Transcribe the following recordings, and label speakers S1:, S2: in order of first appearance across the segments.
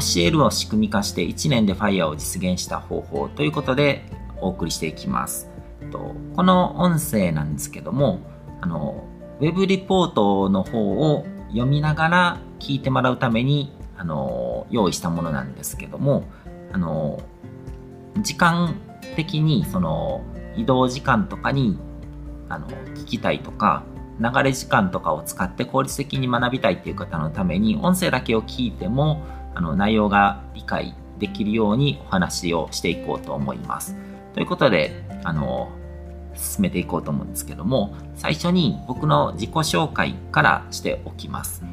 S1: 教えるを仕組み化して1年で FIRE を実現した方法ということでお送りしていきます。この音声なんですけども、あの、ウェブリポートの方を読みながら聞いてもらうために、あの、用意したものなんですけども、あの、時間的に、その、移動時間とかに、あの、聞きたいとか、流れ時間とかを使って効率的に学びたいっていう方のために、音声だけを聞いても、あの、内容が理解できるようにお話をしていこうと思います。ということで、あの、進めていこうと思うんですけども、最初に僕の自己紹介からしておきます。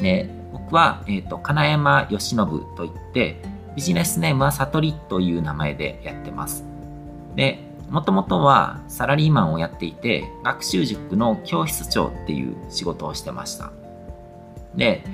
S1: で僕は、えっ、ー、と、金山義信といって、ビジネスネームは悟りという名前でやってます。で、もともとはサラリーマンをやっていて、学習塾の教室長っていう仕事をしてました。で、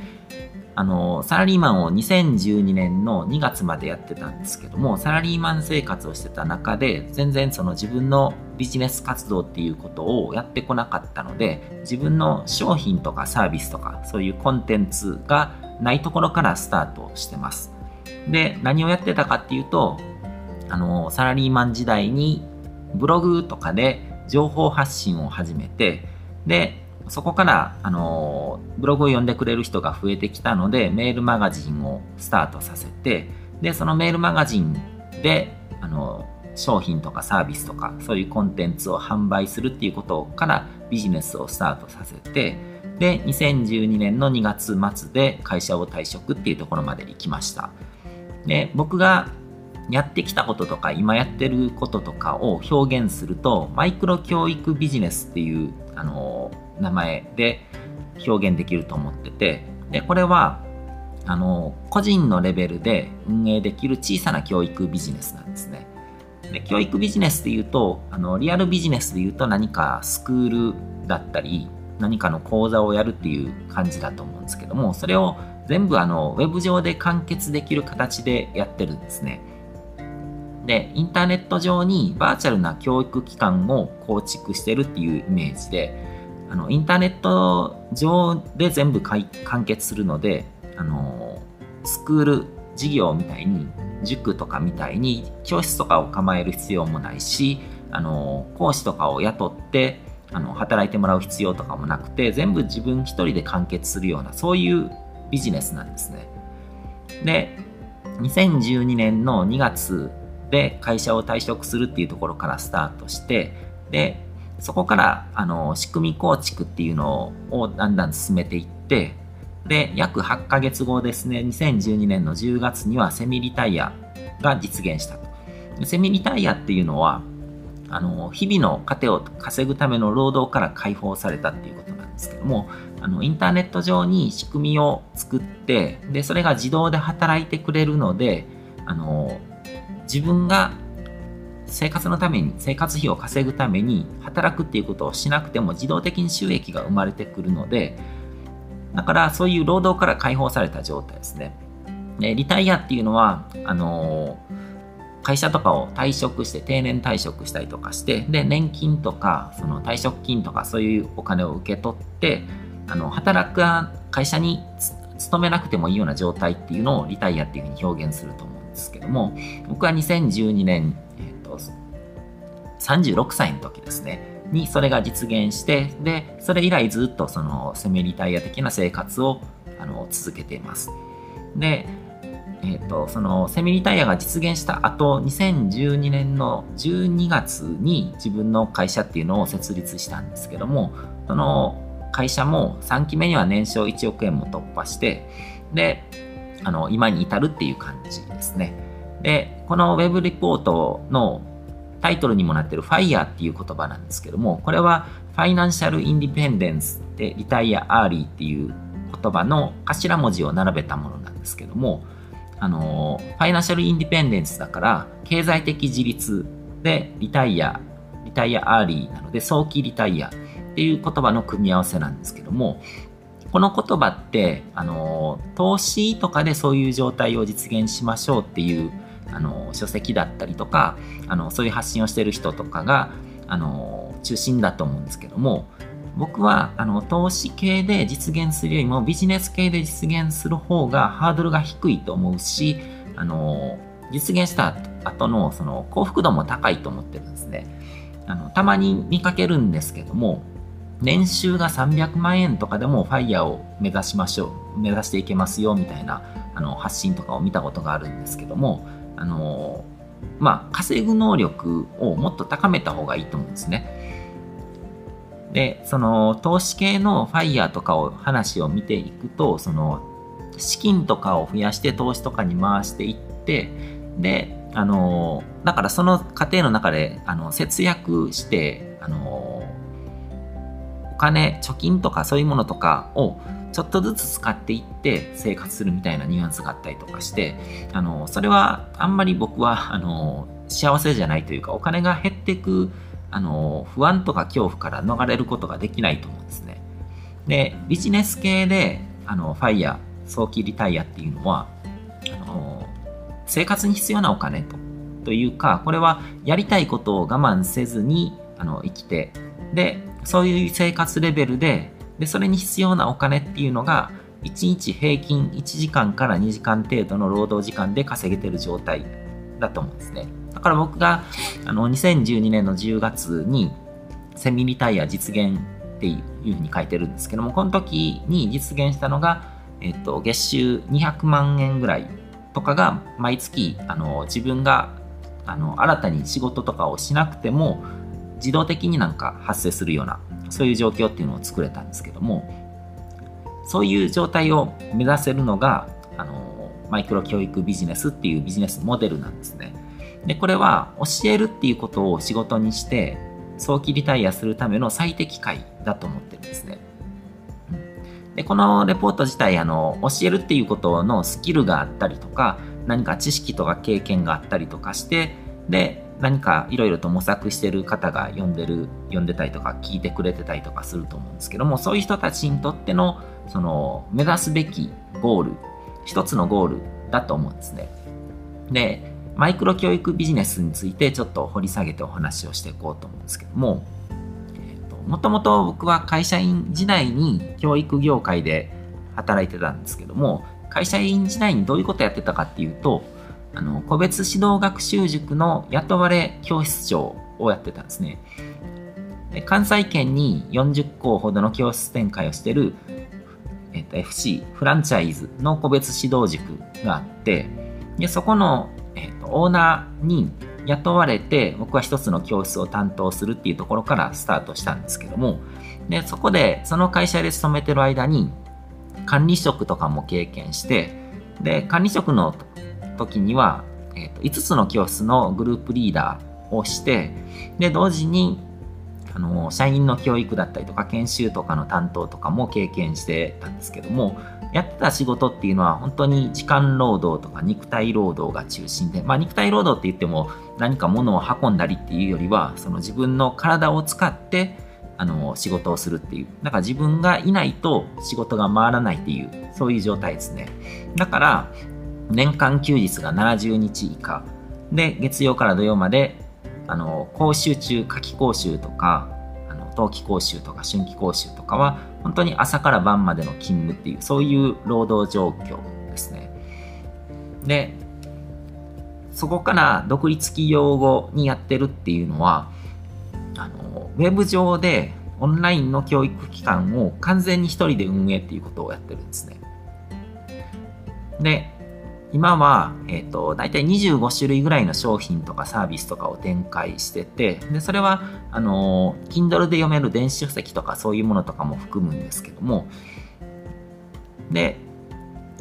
S1: あの、サラリーマンを2012年の2月までやってたんですけども、サラリーマン生活をしてた中で、全然その自分のビジネス活動っていうことをやってこなかったので、自分の商品とかサービスとか、そういうコンテンツがないところからスタートしてます。で、何をやってたかっていうと、あの、サラリーマン時代にブログとかで情報発信を始めて、で、そこから、あの、ブログを読んでくれる人が増えてきたので、メールマガジンをスタートさせて、で、そのメールマガジンで、あの、商品とかサービスとか、そういうコンテンツを販売するっていうことからビジネスをスタートさせて、で、2012年の2月末で会社を退職っていうところまで行きました。で、僕がやってきたこととか今やってることとかを表現するとマイクロ教育ビジネスっていうあの名前で表現できると思っててでこれはあの個人のレベルで運営できる小さな教育ビジネスなんですね。で教育ビジネスで言うとあのリアルビジネスで言うと何かスクールだったり何かの講座をやるっていう感じだと思うんですけどもそれを全部あのウェブ上で完結できる形でやってるんですね。で、インターネット上にバーチャルな教育機関を構築してるっていうイメージで、あの、インターネット上で全部完結するので、あの、スクール事業みたいに、塾とかみたいに教室とかを構える必要もないし、あの、講師とかを雇って、あの、働いてもらう必要とかもなくて、全部自分一人で完結するような、そういうビジネスなんですね。で、2012年の2月で会社を退職するっていうところからスタートしてでそこからあの仕組み構築っていうのをだんだん進めていってで約8ヶ月後ですね2012年の10月にはセミリタイヤが実現したと。セミリタイヤっていうのはあの日々の糧を稼ぐための労働から解放されたっていうことなんですけどもあのインターネット上に仕組みを作ってでそれが自動で働いてくれるのであの自分が生活のために、生活費を稼ぐために働くっていうことをしなくても自動的に収益が生まれてくるので、だからそういう労働から解放された状態ですね。でリタイアっていうのは、あの会社とかを退職して定年退職したりとかしてで年金とかその退職金とかそういうお金を受け取ってあの働く会社に勤めなくてもいいような状態っていうのをリタイアっていうふうに表現すると思うんですけども、僕は2012年、36歳の時ですね、にそれが実現して、で、それ以来ずっとそのセミリタイヤ的な生活をあの続けています。で、えーと、そのセミリタイヤが実現した後2012年の12月に自分の会社っていうのを設立したんですけどもその会社も3期目には年商1億円も突破してであの、今に至るっていう感じですね。で、この Web リポートのタイトルにもなっている FIRE っていう言葉なんですけども、これは Financial Independence で Retire Early っていう言葉の頭文字を並べたものなんですけども、あの、ファイナンシャルインディペンデンスだから、経済的自立でリタイア、リタイアアーリーなので早期リタイアっていう言葉の組み合わせなんですけども、この言葉って、あの、投資とかでそういう状態を実現しましょうっていう、あの、書籍だったりとか、あの、そういう発信をしてる人とかが、あの、中心だと思うんですけども、僕はあの投資系で実現するよりもビジネス系で実現する方がハードルが低いと思うし、あの実現した後のその幸福度も高いと思ってるんですね。あのたまに見かけるんですけども、年収が300万円とかでもファイヤーを目指しましょう、目指していけますよみたいなあの発信とかを見たことがあるんですけども、あのまあ、稼ぐ能力をもっと高めた方がいいと思うんですね。で、その投資系のファイヤーとかを話を見ていくと、その資金とかを増やして投資とかに回していって、で、あの、だからその過程の中で、あの、節約して、あの、お金、貯金とかそういうものとかをちょっとずつ使っていって生活するみたいなニュアンスがあったりとかして、あの、それはあんまり僕は、あの、幸せじゃないというか、お金が減っていく、あの、不安とか恐怖から逃れることができないと思うんですね。で、ビジネス系で、あの、ファイヤー、早期リタイアっていうのは、あの、生活に必要なお金とというか、これはやりたいことを我慢せずにあの生きて、で、そういう生活レベルで、で、それに必要なお金っていうのが、1日平均1時間から2時間程度の労働時間で稼げてる状態だと思うんですね。だから僕があの2012年の10月にセミリタイヤ実現っていうふうに書いてるんですけども、この時に実現したのが、えっと、月収200万円ぐらいとかが毎月あの自分があの新たに仕事とかをしなくても自動的になんか発生するようなそういう状況っていうのを作れたんですけどもそういう状態を目指せるのがあのマイクロ教育ビジネスっていうビジネスモデルなんですね。でこれは教えるっていうことを仕事にして早期リタイアするための最適解だと思ってるんですね。でこのレポート自体あの教えるっていうことのスキルがあったりとか何か知識とか経験があったりとかしてで何かいろいろと模索してる方が読んでる読んでたりとか聞いてくれてたりとかすると思うんですけどもそういう人たちにとってのその目指すべきゴール一つのゴールだと思うんですね。でマイクロ教育ビジネスについてちょっと掘り下げてお話をしていこうと思うんですけどももともと僕は会社員時代に教育業界で働いてたんですけども、会社員時代にどういうことやってたかっていうと、あの、個別指導学習塾の雇われ教室長をやってたんですね。で関西圏に40校ほどの教室展開をしてる、えっと、FC、フランチャイズの個別指導塾があって、でそこの、えっと、オーナーに雇われて僕は一つの教室を担当するっていうところからスタートしたんですけどもでそこでその会社で勤めてる間に管理職とかも経験してで管理職の時には、えーと、5つの教室のグループリーダーをしてで同時にあの社員の教育だったりとか研修とかの担当とかも経験してたんですけどもやってた仕事っていうのは本当に時間労働とか肉体労働が中心で、まあ、肉体労働って言っても何か物を運んだりっていうよりはその自分の体を使ってあの仕事をするっていうだから自分がいないと仕事が回らないっていうそういう状態ですね。だから年間休日が70日以下で月曜から土曜まであの講習中夏季講習とかあの冬季講習とか春季講習とかは本当に朝から晩までの勤務っていうそういう労働状況ですねでそこから独立企業後にやってるっていうのは、あの、ウェブ上でオンラインの教育機関を完全に一人で運営っていうことをやってるんですね。で、今は、えっ、ー、と、大体25種類ぐらいの商品とかサービスとかを展開してて、で、それは、あの、Kindle で読める電子書籍とかそういうものとかも含むんですけども、で、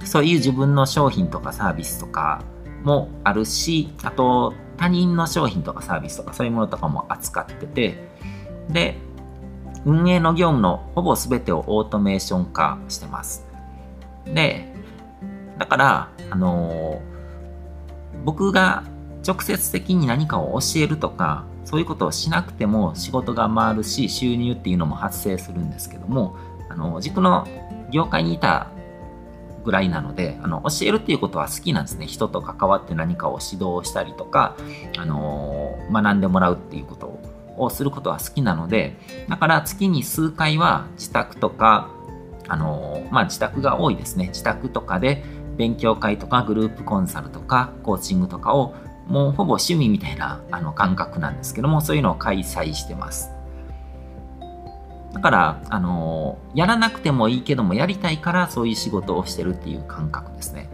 S1: そういう自分の商品とかサービスとかもあるし、あと他人の商品とかサービスとかそういうものとかも扱ってて、で、運営の業務のほぼ全てをオートメーション化してます。で、だから、あのー、僕が直接的に何かを教えるとか、そういうことをしなくても仕事が回るし、収入っていうのも発生するんですけども、あの、軸の業界にいたぐらいなので、あの、教えるっていうことは好きなんですね。人と関わって何かを指導したりとか、あのー、学んでもらうっていうことをすることは好きなので、だから月に数回は自宅とか、あの、まあ、自宅が多いですね。自宅とかで勉強会とかグループコンサルとかコーチングとかをもうほぼ趣味みたいなあの感覚なんですけども、そういうのを開催してます。だから、あのやらなくてもいいけども、やりたいからそういう仕事をしてるっていう感覚ですね。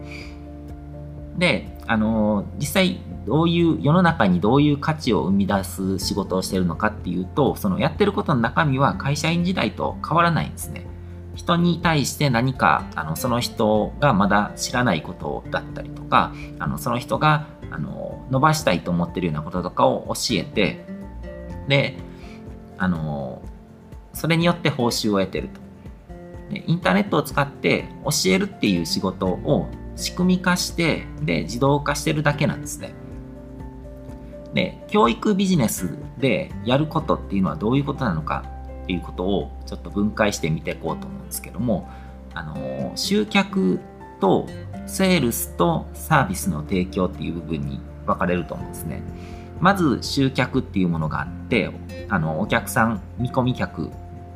S1: で、あの実際、どういう世の中にどういう価値を生み出す仕事をしてるのかっていうと、そのやってることの中身は会社員時代と変わらないんですね。人に対して何かあのその人がまだ知らないことだったりとかあのその人があの伸ばしたいと思ってるようなこととかを教えてであのそれによって報酬を得てると。でインターネットを使って教えるっていう仕事を仕組み化してで自動化してるだけなんですね。で教育ビジネスでやることっていうのはどういうことなのかっていうことをちょっと分解してみていこうと思うんですけどもあの集客とセールスとサービスの提供っていう部分に分かれると思うんですね。まず集客っていうものがあってあのお客さん見込み客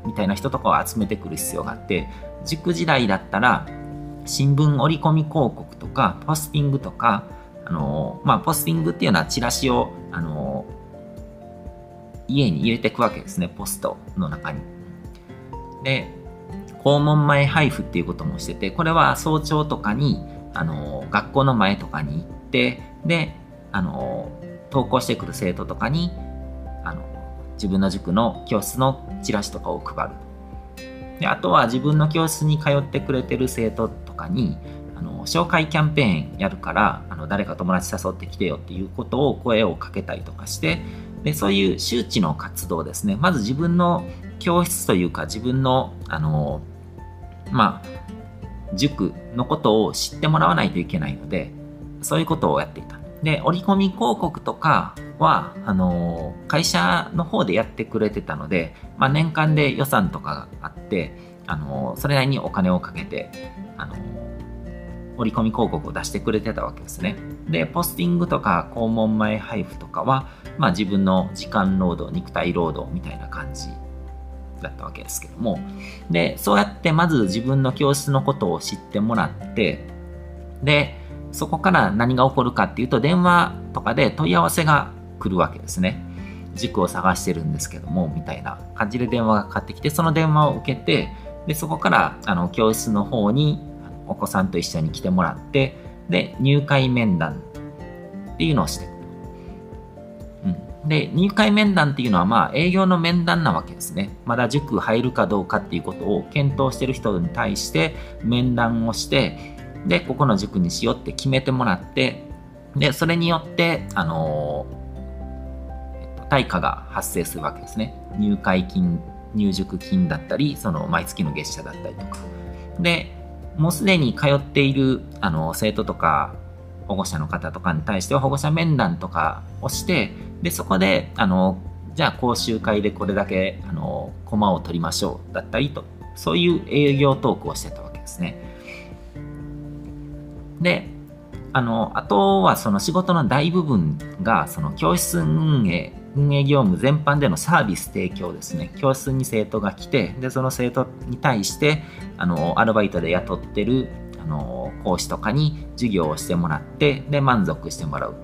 S1: みたいな人とかを集めてくる必要があって塾時代だったら新聞折り込み広告とかポスティングとかあの、まあ、ポスティングっていうのはチラシをあの家に入れていくわけですね、ポストの中に。で、訪問前配布っていうこともしてて、これは早朝とかに、あの、学校の前とかに行って、で、あの、登校してくる生徒とかに、あの、自分の塾の教室のチラシとかを配る。で、あとは自分の教室に通ってくれてる生徒とかに、あの、紹介キャンペーンやるから、あの、誰か友達誘ってきてよっていうことを声をかけたりとかして、でそういう周知の活動ですね。まず自分の教室というか自分のあのまあ塾のことを知ってもらわないといけないのでそういうことをやっていた。で折り込み広告とかはあの会社の方でやってくれてたので、まあ、年間で予算とかがあってあのそれなりにお金をかけてあの折り込み広告を出してくれてたわけですね。で、ポスティングとか肛門前配布とかは、まあ自分の時間労働、肉体労働みたいな感じだったわけですけども。で、そうやってまず自分の教室のことを知ってもらって、で、そこから何が起こるかっていうと、電話とかで問い合わせが来るわけですね。塾を探してるんですけども、みたいな感じで電話がかかってきて、その電話を受けて、で、そこからあの教室の方にお子さんと一緒に来てもらって、で、入会面談っていうのをしてうん、で、入会面談っていうのは、まあ、営業の面談なわけですね。まだ塾入るかどうかっていうことを検討してる人に対して面談をして、で、ここの塾にしようって決めてもらって、で、それによって、あのー、対価が発生するわけですね。入会金、入塾金だったり、その毎月の月謝だったりとか。で、もうすでに通っているあの生徒とか保護者の方とかに対しては保護者面談とかをしてでそこであのじゃあ講習会でこれだけあの駒を取りましょうだったりとそういう営業トークをしてたわけですね。であのあとはその仕事の大部分がその教室運営運営業務全般でのサービス提供ですね。教室に生徒が来て、で、その生徒に対して、あの、アルバイトで雇ってる、あの、講師とかに授業をしてもらって、で、満足してもらう。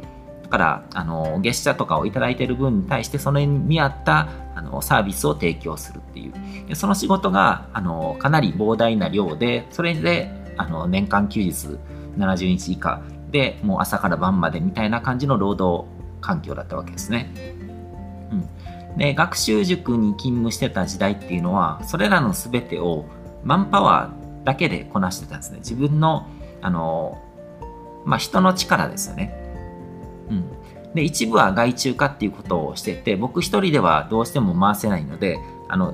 S1: だから、あの、月謝とかをいいてる分に対して、それに見合った、あの、サービスを提供するっていう。その仕事が、あの、かなり膨大な量で、それで、あの、年間休日70日以下で、もう朝から晩までみたいな感じの労働環境だったわけですね。で、学習塾に勤務してた時代っていうのは、それらの全てをマンパワーだけでこなしてたんですね。自分の、あの、まあ、人の力ですよね。うん。で、一部は外注化っていうことをしてて、僕一人ではどうしても回せないので、あの、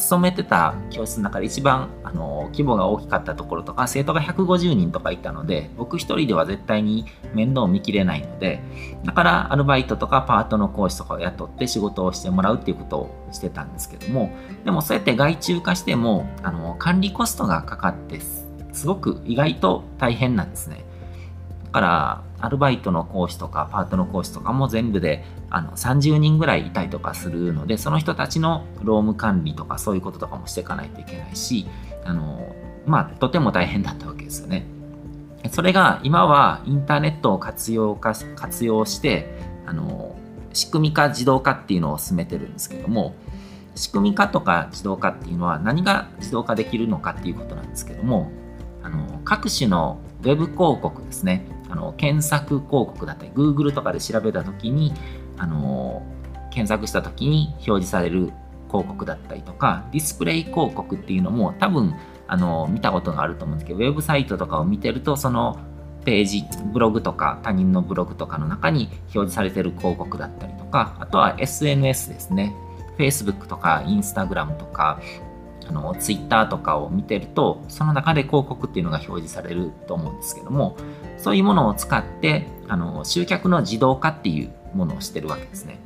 S1: 勤めてた教室の中で一番あの規模が大きかったところとか生徒が150人とかいたので僕一人では絶対に面倒を見きれないのでだからアルバイトとかパートの講師とかを雇って仕事をしてもらうっていうことをしてたんですけどもでもそうやって外注化してもあの管理コストがかかってすごく意外と大変なんですね。だからアルバイトの講師とかパートの講師とかも全部であの30人ぐらいいたりとかするのでその人たちの労務管理とかそういうこととかもしていかないといけないしあのまあとても大変だったわけですよね。それが今はインターネットを活用か活用してあの仕組み化自動化っていうのを進めてるんですけども仕組み化とか自動化っていうのは何が自動化できるのかっていうことなんですけどもあの各種のウェブ広告ですねあの検索広告だったり Google とかで調べた時にあの検索した時に表示される広告だったりとかディスプレイ広告っていうのも多分あの見たことがあると思うんですけどウェブサイトとかを見てるとそのページブログとか他人のブログとかの中に表示されてる広告だったりとかあとは SNS ですね。Facebook とか Instagram とかあの Twitter とかを見てるとその中で広告っていうのが表示されると思うんですけどもそういうものを使ってあの集客の自動化っていうものをしてるわけですね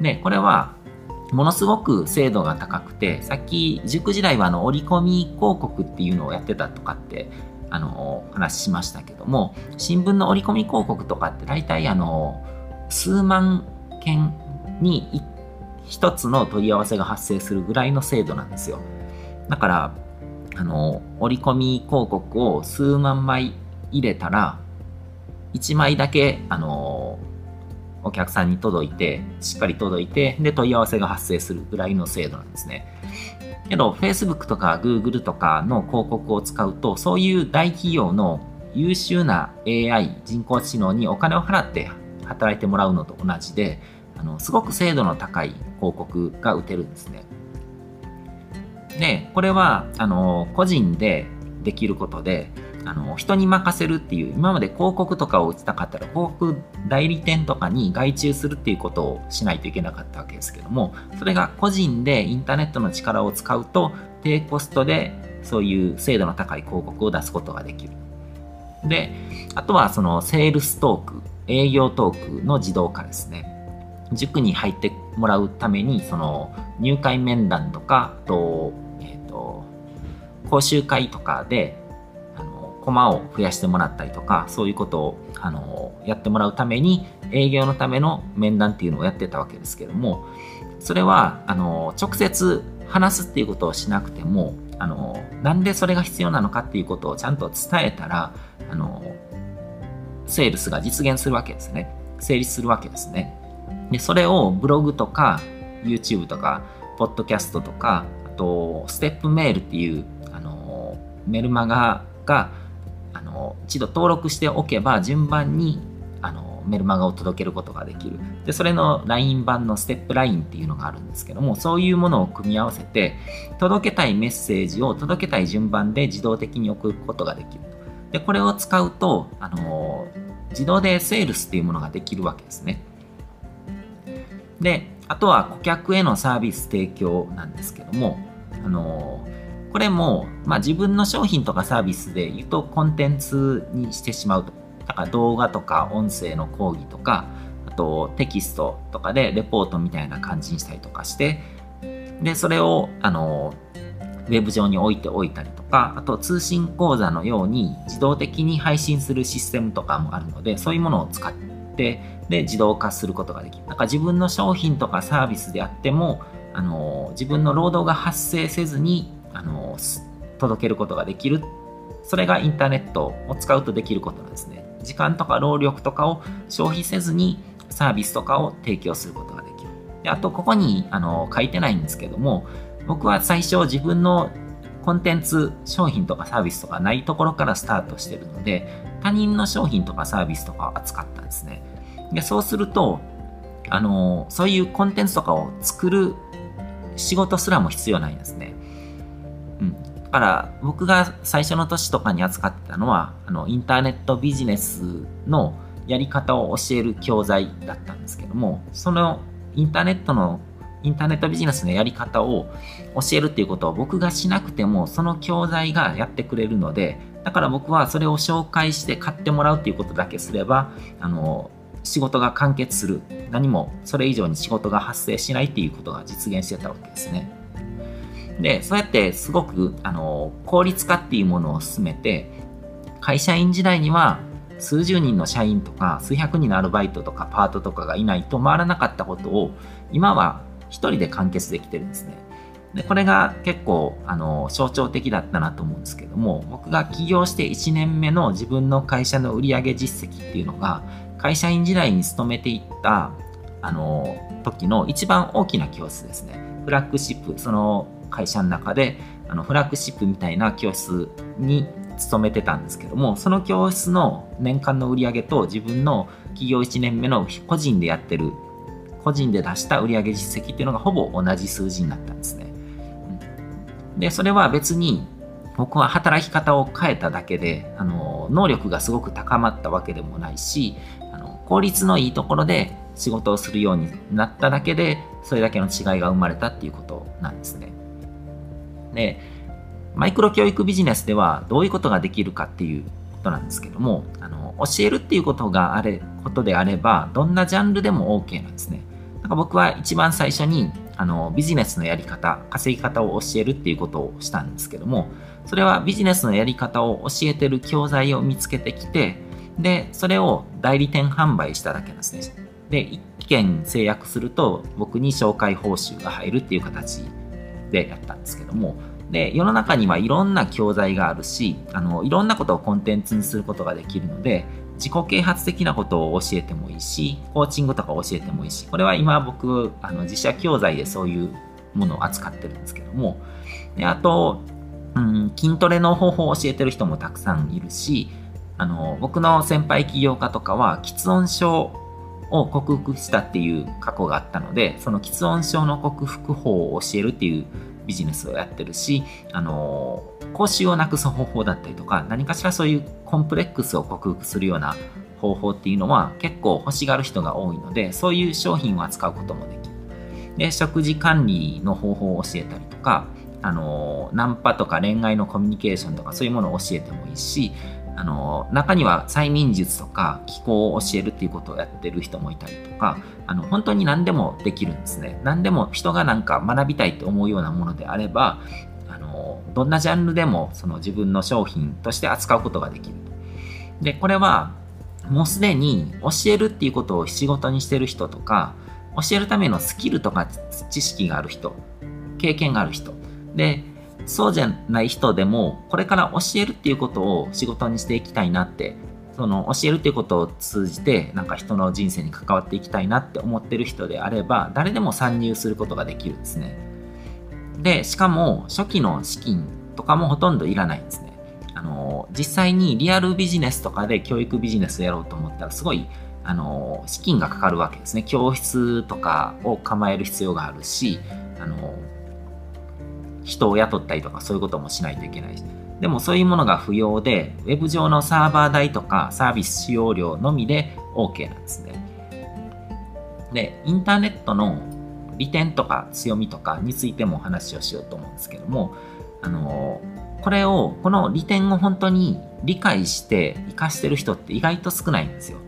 S1: でこれはものすごく精度が高くて、さっき塾時代はあの折り込み広告っていうのをやってたとかってあの話しましたけども、新聞の折り込み広告とかって大体あの数万件に一つの問い合わせが発生するぐらいの精度なんですよ。だから、あの折り込み広告を数万枚入れたら、1枚だけあのお客さんに届いて、しっかり届いて、で、問い合わせが発生するぐらいの精度なんですね。けど、Facebook とか Google とかの広告を使うと、そういう大企業の優秀な AI、人工知能にお金を払って働いてもらうのと同じで、あのすごく精度の高い広告が打てるんですね。で、これは、あの、個人でできることで、あの人に任せるっていう今まで広告とかを打ちたかったら広告代理店とかに外注するっていうことをしないといけなかったわけですけどもそれが個人でインターネットの力を使うと低コストでそういう精度の高い広告を出すことができる。であとはそのセールストーク営業トークの自動化ですね。塾に入ってもらうためにその入会面談とかと,、えーと講習会とかで駒を増やしてもらったりとか、そういうことを、あの、やってもらうために、営業のための面談っていうのをやってたわけですけども、それは、あの、直接話すっていうことをしなくても、あの、なんでそれが必要なのかっていうことをちゃんと伝えたら、あの、セールスが実現するわけですね。成立するわけですね。で、それをブログとか、YouTube とか、ポッドキャストとか、あと、ステップメールっていう、あの、メルマガがの一度登録しておけば順番にあのメルマガを届けることができる。でそれの LINE 版のステップ LINE っていうのがあるんですけどもそういうものを組み合わせて届けたいメッセージを届けたい順番で自動的に送ることができるでこれを使うとあの自動でセールスっていうものができるわけですね。であとは顧客へのサービス提供なんですけどもあのこれも、まあ、自分の商品とかサービスで言うとコンテンツにしてしまうと。だから動画とか音声の講義とか、あとテキストとかでレポートみたいな感じにしたりとかして、で、それを、あの、ウェブ上に置いておいたりとか、あと通信講座のように自動的に配信するシステムとかもあるので、そういうものを使って、で、自動化することができる。だから自分の商品とかサービスであっても、あの、自分の労働が発生せずにあの届けることができる。それがインターネットを使うとできることなんですね。時間とか労力とかを消費せずにサービスとかを提供することができる。であとここにあの書いてないんですけども僕は最初自分のコンテンツ商品とかサービスとかないところからスタートしてるので他人の商品とかサービスとかを扱ったんですね。でそうするとあのそういうコンテンツとかを作る仕事すらも必要ないんですね。だから僕が最初の年とかに扱ってたのはあのインターネットビジネスのやり方を教える教材だったんですけどもそのインターネットのインターネットビジネスのやり方を教えるっていうことを僕がしなくてもその教材がやってくれるのでだから僕はそれを紹介して買ってもらうっていうことだけすればあの仕事が完結する何もそれ以上に仕事が発生しないっていうことが実現してたわけですね。で、そうやってすごく、あの、効率化っていうものを進めて、会社員時代には、数十人の社員とか数百人のアルバイトとかパートとかがいないと回らなかったことを今は一人で完結できてるんですね。でこれが結構あの象徴的だったなと思うんですけども僕が起業して1年目の自分の会社の売上実績っていうのが会社員時代に勤めていったあの時の一番大きな教室ですねフラッグシップその会社の中であのフラッグシップみたいな教室に勤めてたんですけどもその教室の年間の売り上げと自分の企業1年目の個人でやってる個人で出した売上実績っていうのがほぼ同じ数字になったんですね。でそれは別に僕は働き方を変えただけであの能力がすごく高まったわけでもないしあの効率のいいところで仕事をするようになっただけでそれだけの違いが生まれたっていうことなんですね。でマイクロ教育ビジネスではどういうことができるかっていうことなんですけどもあの教えるっていうことがあれことであればどんなジャンルでも OK なんですね。だから僕は一番最初にあのビジネスのやり方稼ぎ方を教えるっていうことをしたんですけどもそれはビジネスのやり方を教えてる教材を見つけてきてでそれを代理店販売しただけなんですね。で1件制約すると僕に紹介報酬が入るっていう形でやったんですけどもで世の中にはいろんな教材があるしあのいろんなことをコンテンツにすることができるので自己啓発的なことを教えてもいいしコーチングとか教えてもいいしこれは今僕あの自社教材でそういうものを扱ってるんですけどもであと、うん、筋トレの方法を教えてる人もたくさんいるしあの僕の先輩起業家とかは喫音症を克服したっていう過去があったのでその喫音症の克服法を教えるっていうビジネスをやってるし、あの口臭をなくす方法だったりとか何かしらそういうコンプレックスを克服するような方法っていうのは結構欲しがる人が多いのでそういう商品を扱うこともできる。で食事管理の方法を教えたりとかあのナンパとか恋愛のコミュニケーションとかそういうものを教えてもいいしあの中には催眠術とか気候を教えるっていうことをやってる人もいたりとかあの本当に何でもできるんですね。何でも人がなんか学びたいと思うようなものであればあのどんなジャンルでもその自分の商品として扱うことができるでこれはもうすでに教えるっていうことを仕事にしてる人とか教えるためのスキルとか知識がある人経験がある人。でそうじゃない人でもこれから教えるっていうことを仕事にしていきたいなってその教えるっていうことを通じてなんか人の人生に関わっていきたいなって思ってる人であれば誰でも参入することができるんですね。でしかも初期の資金とかもほとんどいらないんですね。あの実際にリアルビジネスとかで教育ビジネスやろうと思ったらすごいあの資金がかかるわけですね。教室とかを構える必要があるしあの人を雇ったりとかそういうこともしないといけないし。でもそういうものが不要で、ウェブ上のサーバー代とかサービス使用料のみで OK なんですね。で、インターネットの利点とか強みとかについてもお話をしようと思うんですけども、あの、これを、この利点を本当に理解して活かしてる人って意外と少ないんですよ。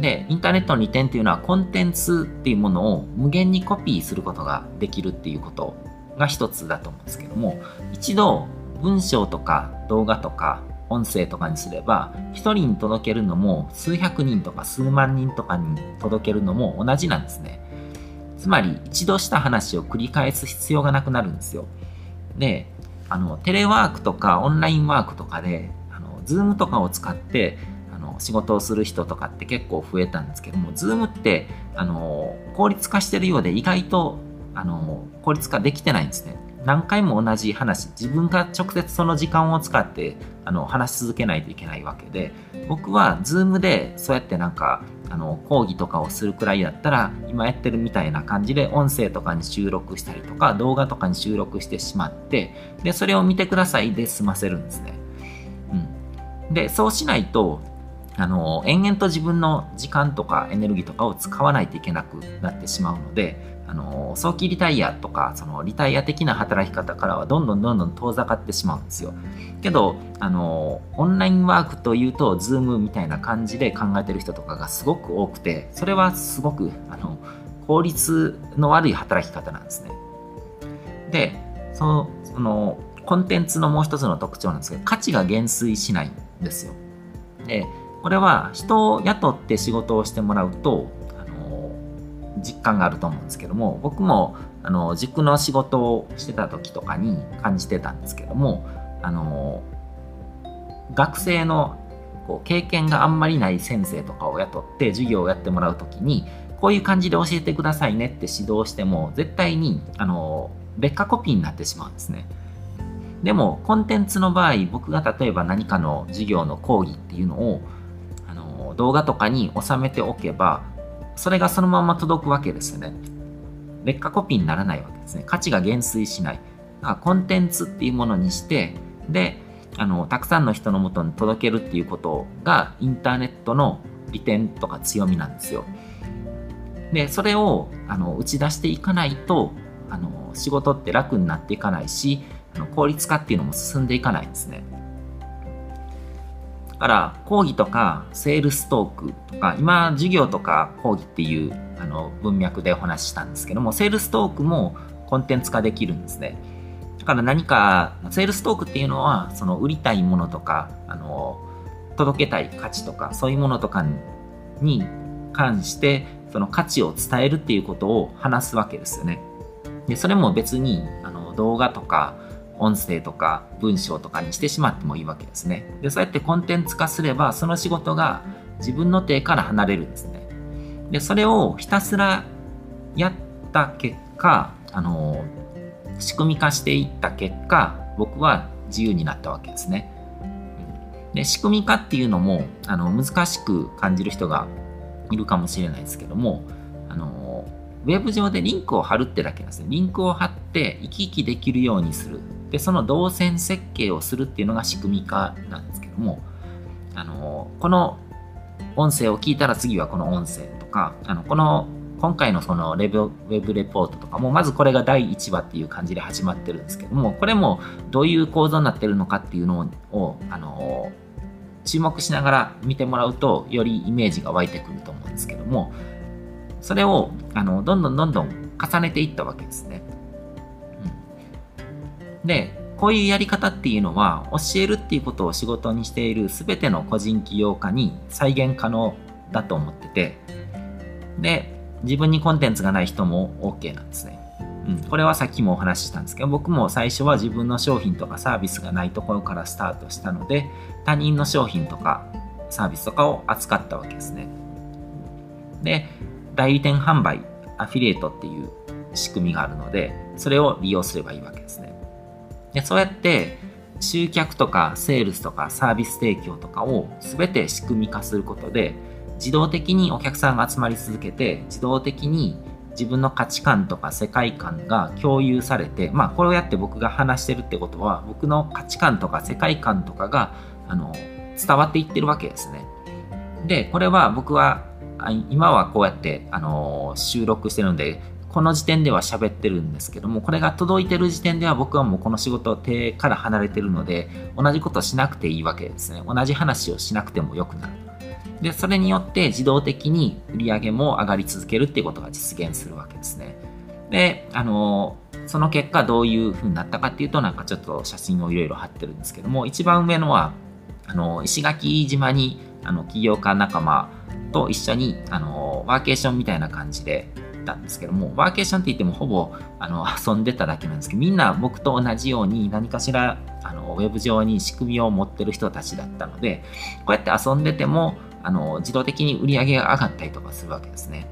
S1: で、インターネットの利点っていうのはコンテンツっていうものを無限にコピーすることができるっていうことが一つだと思うんですけども、一度文章とか動画とか音声とかにすれば、一人に届けるのも数百人とか数万人とかに届けるのも同じなんですね。つまり一度した話を繰り返す必要がなくなるんですよ。で、あの、テレワークとかオンラインワークとかで、あの、ズームとかを使って仕事をする人とかって結構増えたんですけども、ズームってあの効率化してるようで意外とあの効率化できてないんですね。何回も同じ話、自分が直接その時間を使ってあの話し続けないといけないわけで、僕はズームでそうやってなんかあの講義とかをするくらいだったら今やってるみたいな感じで音声とかに収録したりとか動画とかに収録してしまってでそれを見てくださいで済ませるんですね。うん、でそうしないとあの延々と自分の時間とかエネルギーとかを使わないといけなくなってしまうのであの早期リタイアとかそのリタイア的な働き方からはどんどんどんどん遠ざかってしまうんですよ。けどあのオンラインワークというと Zoom みたいな感じで考えてる人とかがすごく多くてそれはすごくあの効率の悪い働き方なんですね。でそのそのコンテンツのもう一つの特徴なんですけど価値が減衰しないんですよ。で、これは人を雇って仕事をしてもらうと、あの、実感があると思うんですけども、僕も、あの、塾の仕事をしてた時とかに感じてたんですけども、あの、学生のこう経験があんまりない先生とかを雇って授業をやってもらう時に、こういう感じで教えてくださいねって指導しても、絶対に、あの、別科コピーになってしまうんですね。でも、コンテンツの場合、僕が例えば何かの授業の講義っていうのを、の、動画とかに収めておけば、それがそのまま届くわけですよね。劣化コピーにならないわけですね。価値が減衰しない。だからコンテンツっていうものにして、で、あの、たくさんの人のもとに届けるっていうことが、インターネットの利点とか強みなんですよ。で、それを、あの、打ち出していかないと、あの、仕事って楽になっていかないし、あの効率化っていうのも進んでいかないんですね。から、講義とか、セールストークとか、今、授業とか講義っていうあの文脈でお話ししたんですけども、セールストークもコンテンツ化できるんですね。だから何か、セールストークっていうのは、その売りたいものとか、あの、届けたい価値とか、そういうものとかに関して、その価値を伝えるっていうことを話すわけですよね。で、それも別に、あの、動画とか、音声とか文章とかにしてしまってもいいわけですね。で、そうやってコンテンツ化すれば、その仕事が自分の手から離れるんですね。で、それをひたすらやった結果、あの、仕組み化していった結果、僕は自由になったわけですね。で、仕組み化っていうのも、あの、難しく感じる人がいるかもしれないですけども、あの、ウェブ上でリンクを貼るってだけなんですね。リンクを貼って行き来できるようにする。で、その動線設計をするっていうのが仕組み化なんですけども、あの、この音声を聞いたら次はこの音声とか、あの、この今回のそのレブウェブレポートとかも、まずこれが第1話っていう感じで始まってるんですけども、これもどういう構造になってるのかっていうのを、あの、注目しながら見てもらうと、よりイメージが湧いてくると思うんですけども、それを、あの、どんどんどんどん重ねていったわけですね。で、こういうやり方っていうのは、教えるっていうことを仕事にしている全ての個人起業家に再現可能だと思ってて、で、自分にコンテンツがない人も OK なんですね。うん、これはさっきもお話ししたんですけど、僕も最初は自分の商品とかサービスがないところからスタートしたので、他人の商品とかサービスとかを扱ったわけですね。で、代理店販売、アフィリエイトっていう仕組みがあるので、それを利用すればいいわけですね。で、そうやって集客とかセールスとかサービス提供とかを全て仕組み化することで、自動的にお客さんが集まり続けて、自動的に自分の価値観とか世界観が共有されて、まあ、これをやって僕が話してるってことは、僕の価値観とか世界観とかが、あの、伝わっていってるわけですね。で、これは僕は、今はこうやって、あの、収録してるんで、この時点では喋ってるんですけども、これが届いてる時点では僕はもうこの仕事手から離れてるので、同じことしなくていいわけですね。同じ話をしなくてもよくなる。で、それによって自動的に売り上げも上がり続けるっていうことが実現するわけですね。で、あの、その結果どういう風になったかっていうと、なんかちょっと写真をいろいろ貼ってるんですけども、一番上のは、あの、石垣島に、あの、起業家仲間と一緒に、あの、ワーケーションみたいな感じでったんですけども、ワーケーションって言ってもほぼ、あの、遊んでただけなんですけど、みんな僕と同じように何かしら、あの、ウェブ上に仕組みを持ってる人たちだったので、こうやって遊んでても、あの、自動的に売り上げが上がったりとかするわけですね。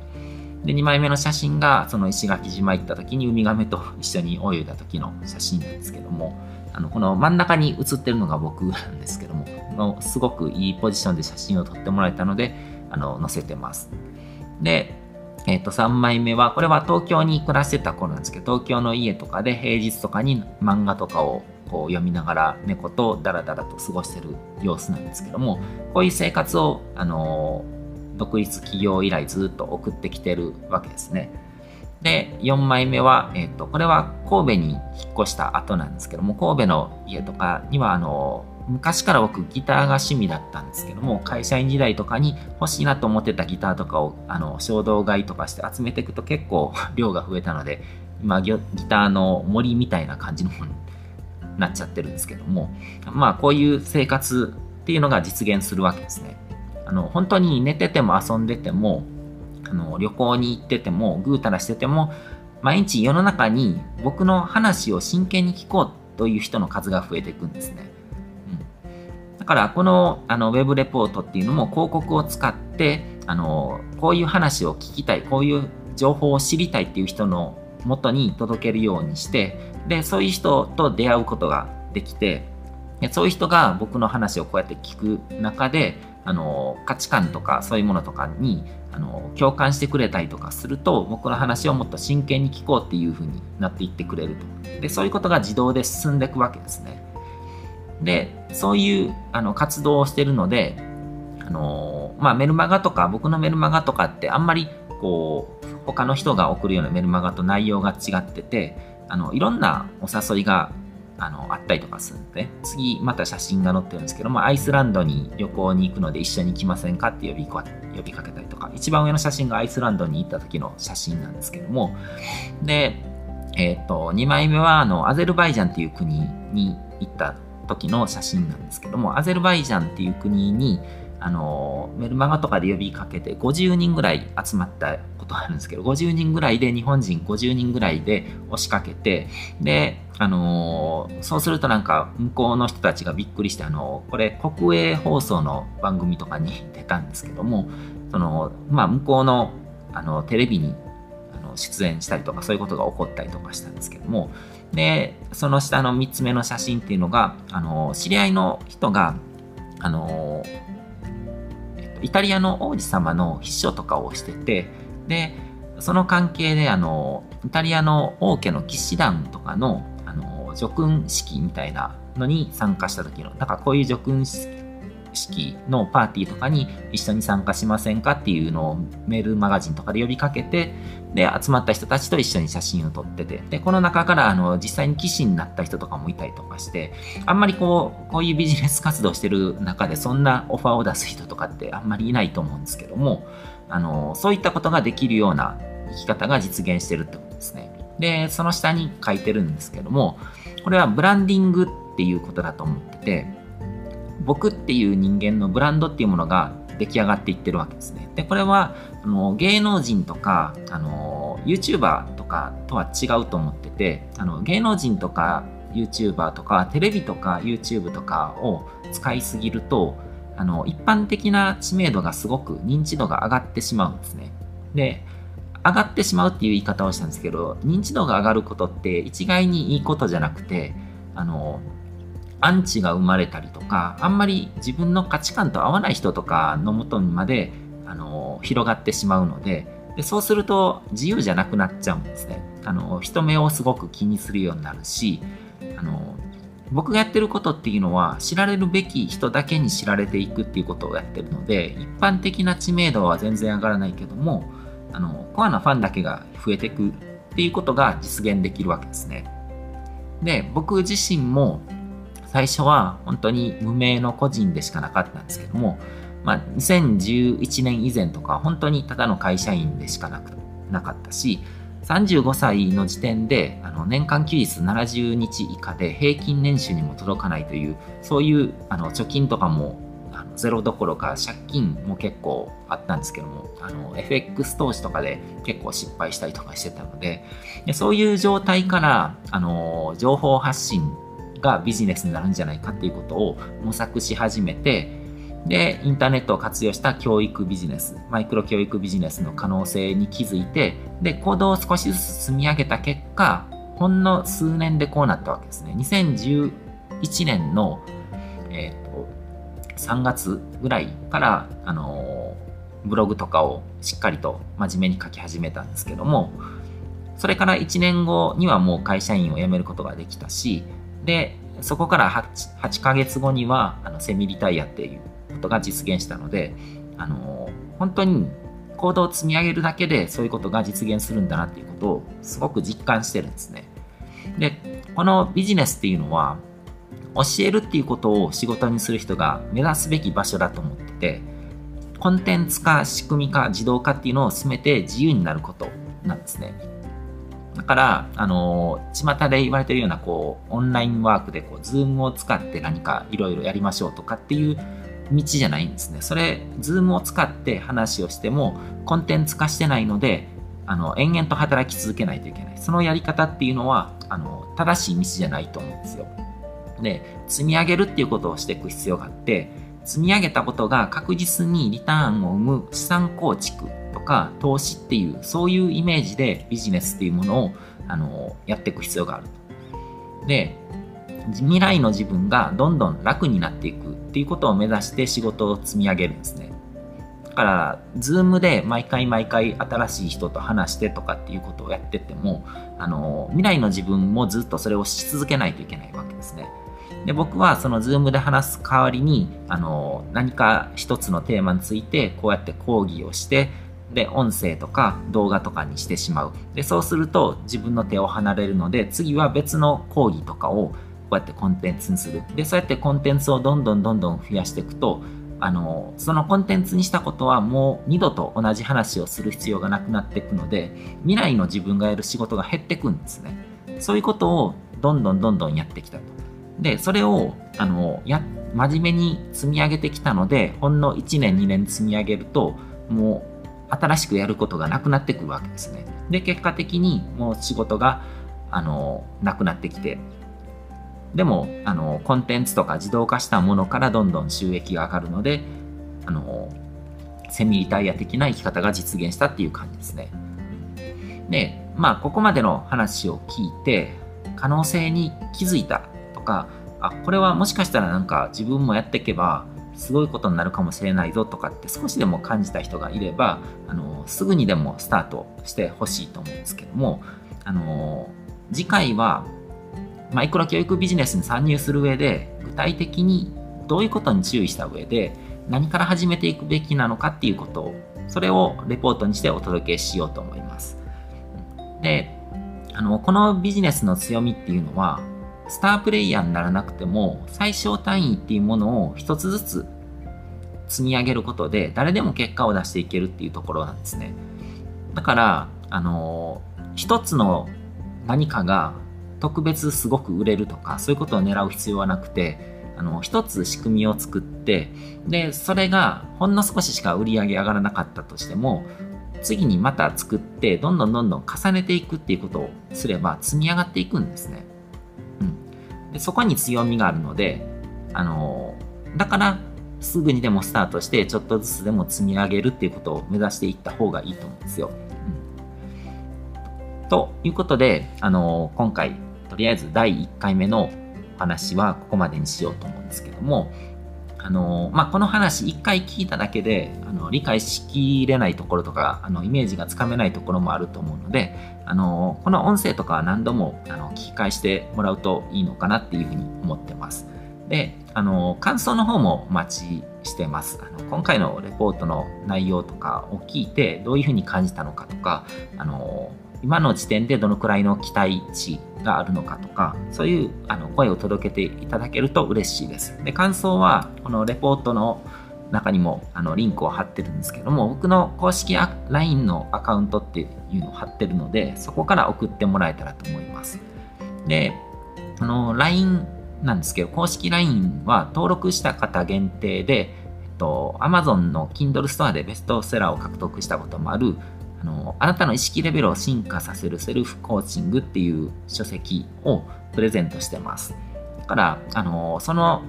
S1: で、2枚目の写真が、その石垣島行った時にウミガメと一緒に泳いだ時の写真なんですけども、あの、この真ん中に写ってるのが僕なんですけども、のすごくいいポジションで写真を撮ってもらえたので、あの、載せてます。で、えっ、と、3枚目は、これは東京に暮らしてた頃なんですけど、東京の家とかで平日とかに漫画とかをこう読みながら猫とダラダラと過ごしてる様子なんですけども、こういう生活を、あの独立企業以来ずっと送ってきてるわけですね。で、4枚目は、えっ、と、これは神戸に引っ越した後なんですけども、神戸の家とかには、あの昔から僕ギターが趣味だったんですけども、会社員時代とかに欲しいなと思ってたギターとかを、あの、衝動買いとかして集めていくと結構 量が増えたので、今ギターの森みたいな感じのものなっちゃってるんですけども、まあこういう生活っていうのが実現するわけですね。あの本当に寝てても遊んでてもあの旅行に行っててもぐうたらしてても毎日世の中に僕の話を真剣に聞こうという人の数が増えていくんですね。だからこのあのウェブレポートっていうのも広告を使ってあのこういう話を聞きたいこういう情報を知りたいっていう人のもとに届けるようにしてでそういう人と出会うことができてそういう人が僕の話をこうやって聞く中であの価値観とかそういうものとかにあの共感してくれたりとかすると僕の話をもっと真剣に聞こうっていう風になっていってくれると。でそういうことが自動で進んでいくわけですね。でそういうあの活動をしてるのであの、まあ、メルマガとか僕のメルマガとかってあんまりこう他の人が送るようなメルマガと内容が違っててあのいろんなお誘いがあのあったりとかするんで、次また写真が載ってるんですけども、アイスランドに旅行に行くので一緒に来ませんかって呼び呼びかけたりとか、一番上の写真がアイスランドに行った時の写真なんですけども、で、えっ、ー、と、2枚目はあのアゼルバイジャンっていう国に行った時の写真なんですけども、アゼルバイジャンっていう国に、あのメルマガとかで呼びかけて50人ぐらい集まったことあるんですけど50人ぐらいで日本人50人ぐらいで押しかけてであのそうするとなんか向こうの人たちがびっくりしてあのこれ国営放送の番組とかに出たんですけどもその、まあ、向こうのあのテレビに出演したりとかそういうことが起こったりとかしたんですけどもでその下の3つ目の写真っていうのがあの知り合いの人があのイタリアの王子様の秘書とかをしてて、で、その関係で、あの、イタリアの王家の騎士団とかの、あの、叙勲式みたいなのに参加した時の、なんかこういう叙勲式のパーティーとかに一緒に参加しませんかっていうのをメールマガジンとかで呼びかけて、で、集まった人たちと一緒に写真を撮ってて、で、この中からあの実際に騎士になった人とかもいたりとかして、あんまりこう、こういうビジネス活動してる中でそんなオファーを出す人とかってあんまりいないと思うんですけども、あの、そういったことができるような生き方が実現してるってことですね。で、その下に書いてるんですけども、これはブランディングっていうことだと思ってて、僕っていう人間のブランドっていうものが出来上がっていってるわけですね。で、これはあの芸能人とかあの YouTuber とかとは違うと思ってて、あの芸能人とか YouTuber とかテレビとか YouTube とかを使いすぎると、あの一般的な知名度がすごく認知度が上がってしまうんですね。で、上がってしまうっていう言い方をしたんですけど、認知度が上がることって一概にいいことじゃなくて、あのアンチが生まれたりとかあんまり自分の価値観と合わない人とかのもとにまであの広がってしまうのででそうすると自由じゃなくなっちゃうんですね。あの人目をすごく気にするようになるしあの僕がやってることっていうのは知られるべき人だけに知られていくっていうことをやってるので一般的な知名度は全然上がらないけどもあのコアなファンだけが増えていくっていうことが実現できるわけですね。で僕自身も最初は本当に無名の個人でしかなかったんですけども、まあ、2011年以前とか本当にただの会社員でしかなかったし35歳の時点であの年間休日70日以下で平均年収にも届かないというそういうあの貯金とかもあのゼロどころか借金も結構あったんですけどもあの FX 投資とかで結構失敗したりとかしてたのででそういう状態からあの情報発信がビジネスになるんじゃないかっていうことを模索し始めて、で、インターネットを活用した教育ビジネス、マイクロ教育ビジネスの可能性に気づいて、で、行動を少しずつ積み上げた結果、ほんの数年でこうなったわけですね。2011年の、えっ、ー、と、3月ぐらいから、あのブログとかをしっかりと真面目に書き始めたんですけども、それから1年後にはもう会社員を辞めることができたし、で、そこから 8, 8ヶ月後にはあのセミリタイアっていうことが実現したので、あの本当に行動を積み上げるだけでそういうことが実現するんだなっていうことをすごく実感してるんですね。で、このビジネスっていうのは教えるっていうことを仕事にする人が目指すべき場所だと思ってて、コンテンツ化、仕組み化、自動化っていうのを進めて自由になることなんですね。だから、あの、巷で言われてるような、こう、オンラインワークで、こう、ズームを使って何かいろいろやりましょうとかっていう道じゃないんですね。それ、ズームを使って話をしても、コンテンツ化してないので、あの、延々と働き続けないといけない。そのやり方っていうのは、あの、正しい道じゃないと思うんですよ。で、積み上げるっていうことをしていく必要があって、積み上げたことが確実にリターンを生む資産構築とか投資っていう、そういうイメージでビジネスっていうものを、あの、やっていく必要があると。で、未来の自分がどんどん楽になっていくっていうことを目指して仕事を積み上げるんですね。だから、ズームで毎回毎回新しい人と話してとかっていうことをやってても、あの、未来の自分もずっとそれをし続けないといけないわけですね。で、僕はそのズームで話す代わりに、あの、何か一つのテーマについてこうやって講義をして、で、音声とか動画とかにしてしまう。で、そうすると自分の手を離れるので、次は別の講義とかをこうやってコンテンツにする。で、そうやってコンテンツをどんどんどんどん増やしていくと、あの、そのコンテンツにしたことはもう二度と同じ話をする必要がなくなっていくので、未来の自分がやる仕事が減っていくんですね。そういうことをどんどんどんどんやってきたと。で、それを、あの、や、真面目に積み上げてきたので、ほんの1年2年積み上げると、もう新しくやることがなくなってくるわけですね。で、結果的にもう仕事が、あの、なくなってきて、でも、あの、コンテンツとか自動化したものからどんどん収益が上がるので、あの、セミリタイヤ的な生き方が実現したっていう感じですね。で、まあ、ここまでの話を聞いて、可能性に気づいたか、あ、これはもしかしたらなんか自分もやっていけば、すごいことになるかもしれないぞとかって少しでも感じた人がいれば、あの、すぐにでもスタートしてほしいと思うんですけども、あの、次回はマイクロ教育ビジネスに参入する上で、具体的にどういうことに注意した上で、何から始めていくべきなのかっていうことを、それをレポートにしてお届けしようと思います。で、あの、このビジネスの強みっていうのは、スタープレイヤーにならなくても、最小単位っていうものを一つずつ積み上げることで、誰でも結果を出していけるっていうところなんですね。だから、あの、一つの何かが特別すごく売れるとか、そういうことを狙う必要はなくて、あの、一つ仕組みを作って、で、それがほんの少ししか売り上げ上がらなかったとしても、次にまた作って、どんどんどんどん重ねていくっていうことをすれば積み上がっていくんですね。で、そこに強みがあるので、あの、だから、すぐにでもスタートして、ちょっとずつでも積み上げるっていうことを目指していった方がいいと思うんですよ。うん、ということで、あの、今回とりあえず第1回目のお話はここまでにしようと思うんですけども、あのまあ、この話1回聞いただけであの理解しきれないところとかあのイメージがつかめないところもあると思うのであのこの音声とかは何度もあの聞き返してもらうといいのかなっていうふうに思ってます。であの感想の方もお待ちしてますあの今回のレポートの内容とかを聞いてどういうふうに感じたのかとかあの今の時点でどのくらいの期待値があるのかとか、そういうあの声を届けていただけると嬉しいです。で、感想は、このレポートの中にもあのリンクを貼ってるんですけども、僕の公式 LINE のアカウントっていうのを貼ってるので、そこから送ってもらえたらと思います。で、あの LINE なんですけど、公式 LINE は登録した方限定で、えっと、Amazon の Kindle ストアでベストセラーを獲得したこともあるあの、あなたの意識レベルを進化させるセルフコーチングっていう書籍をプレゼントしてます。だから、あの、その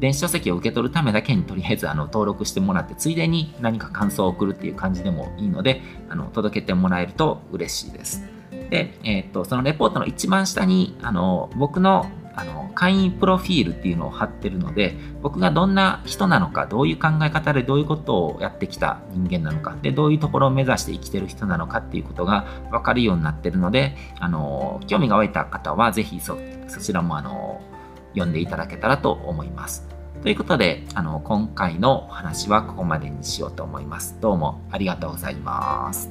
S1: 電子書籍を受け取るためだけにとりあえずあの登録してもらって、ついでに何か感想を送るっていう感じでもいいので、あの届けてもらえると嬉しいです。で、えっ、と、そのレポートの一番下に、あの、僕のあの会員プロフィールっていうのを貼ってるので僕がどんな人なのかどういう考え方でどういうことをやってきた人間なのかでどういうところを目指して生きてる人なのかっていうことが分かるようになってるのであの興味が湧いた方はぜひそちらもあの読んでいただけたらと思います。ということであの今回のお話はここまでにしようと思います。どうもありがとうございます。